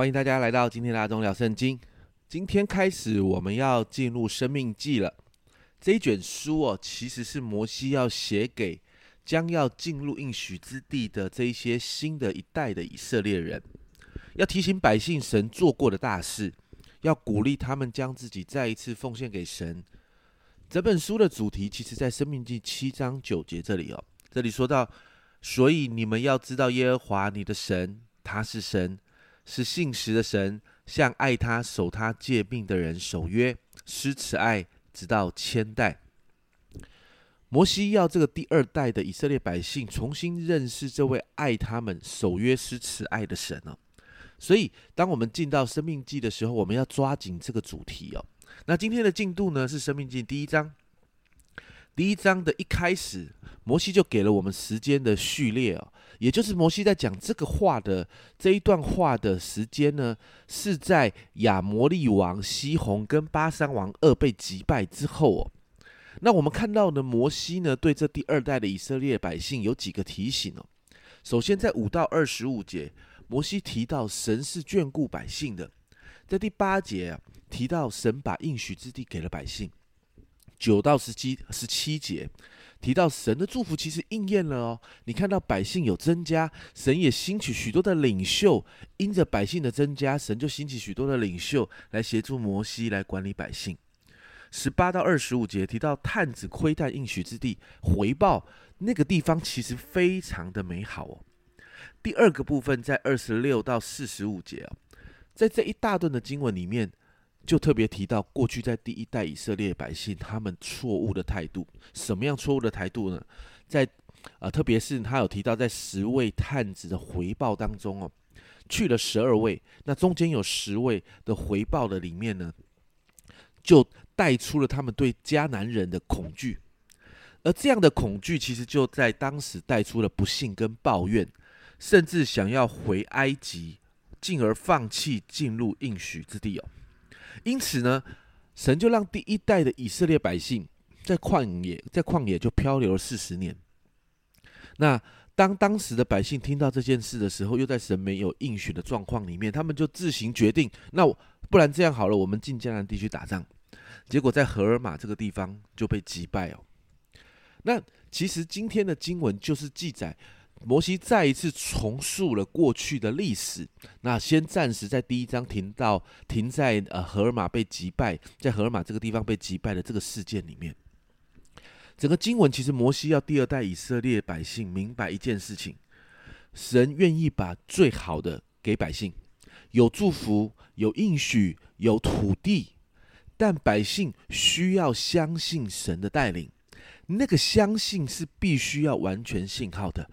欢迎大家来到今天的阿忠聊圣经。今天开始，我们要进入生命记了。这一卷书哦，其实是摩西要写给将要进入应许之地的这一些新的一代的以色列人，要提醒百姓神做过的大事，要鼓励他们将自己再一次奉献给神。这本书的主题，其实在生命记七章九节这里哦，这里说到，所以你们要知道耶和华你的神，他是神。是信实的神，向爱他、守他诫命的人守约，施慈爱，直到千代。摩西要这个第二代的以色列百姓重新认识这位爱他们、守约、施慈爱的神哦。所以，当我们进到生命记的时候，我们要抓紧这个主题哦。那今天的进度呢？是生命记第一章。第一章的一开始，摩西就给了我们时间的序列哦，也就是摩西在讲这个话的这一段话的时间呢，是在亚摩利王西宏跟巴山王二被击败之后哦。那我们看到呢摩西呢，对这第二代的以色列百姓有几个提醒哦。首先，在五到二十五节，摩西提到神是眷顾百姓的；在第八节啊，提到神把应许之地给了百姓。九到十七十七节提到神的祝福其实应验了哦。你看到百姓有增加，神也兴起许多的领袖，因着百姓的增加，神就兴起许多的领袖来协助摩西来管理百姓。十八到二十五节提到探子窥探应许之地，回报那个地方其实非常的美好哦。第二个部分在二十六到四十五节哦，在这一大段的经文里面。就特别提到过去在第一代以色列百姓他们错误的态度，什么样错误的态度呢？在啊，特别是他有提到在十位探子的回报当中哦，去了十二位，那中间有十位的回报的里面呢，就带出了他们对迦南人的恐惧，而这样的恐惧其实就在当时带出了不幸跟抱怨，甚至想要回埃及，进而放弃进入应许之地哦。因此呢，神就让第一代的以色列百姓在旷野，在旷野就漂流了四十年。那当当时的百姓听到这件事的时候，又在神没有应许的状况里面，他们就自行决定：那不然这样好了，我们进迦南地区打仗。结果在荷尔玛这个地方就被击败哦。那其实今天的经文就是记载。摩西再一次重塑了过去的历史。那先暂时在第一章停到停在呃荷尔玛被击败，在荷尔玛这个地方被击败的这个事件里面。整个经文其实摩西要第二代以色列百姓明白一件事情：神愿意把最好的给百姓，有祝福、有应许、有土地，但百姓需要相信神的带领。那个相信是必须要完全信号的。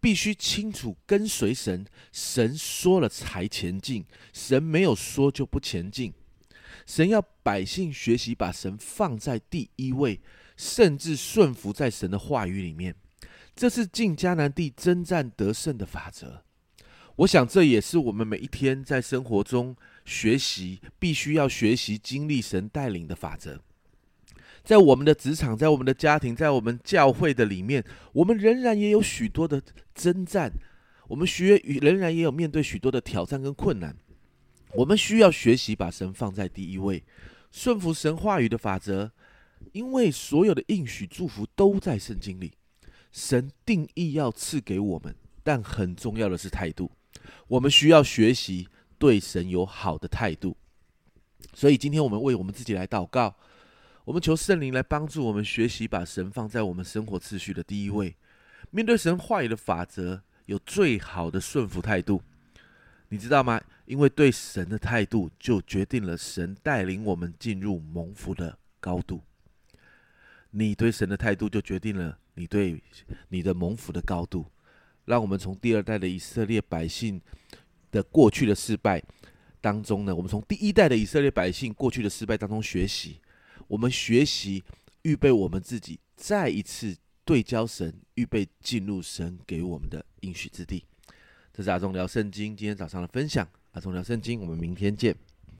必须清楚跟随神，神说了才前进，神没有说就不前进。神要百姓学习把神放在第一位，甚至顺服在神的话语里面。这是进迦南地征战得胜的法则。我想这也是我们每一天在生活中学习，必须要学习经历神带领的法则。在我们的职场，在我们的家庭，在我们教会的里面，我们仍然也有许多的征战，我们学仍然也有面对许多的挑战跟困难。我们需要学习把神放在第一位，顺服神话语的法则，因为所有的应许祝福都在圣经里。神定义要赐给我们，但很重要的是态度。我们需要学习对神有好的态度。所以今天我们为我们自己来祷告。我们求圣灵来帮助我们学习，把神放在我们生活次序的第一位。面对神话语的法则，有最好的顺服态度。你知道吗？因为对神的态度，就决定了神带领我们进入蒙福的高度。你对神的态度，就决定了你对你的蒙福的高度。让我们从第二代的以色列百姓的过去的失败当中呢，我们从第一代的以色列百姓过去的失败当中学习。我们学习预备我们自己，再一次对焦神，预备进入神给我们的应许之地。这是阿忠聊圣经今天早上的分享。阿忠聊圣经，我们明天见。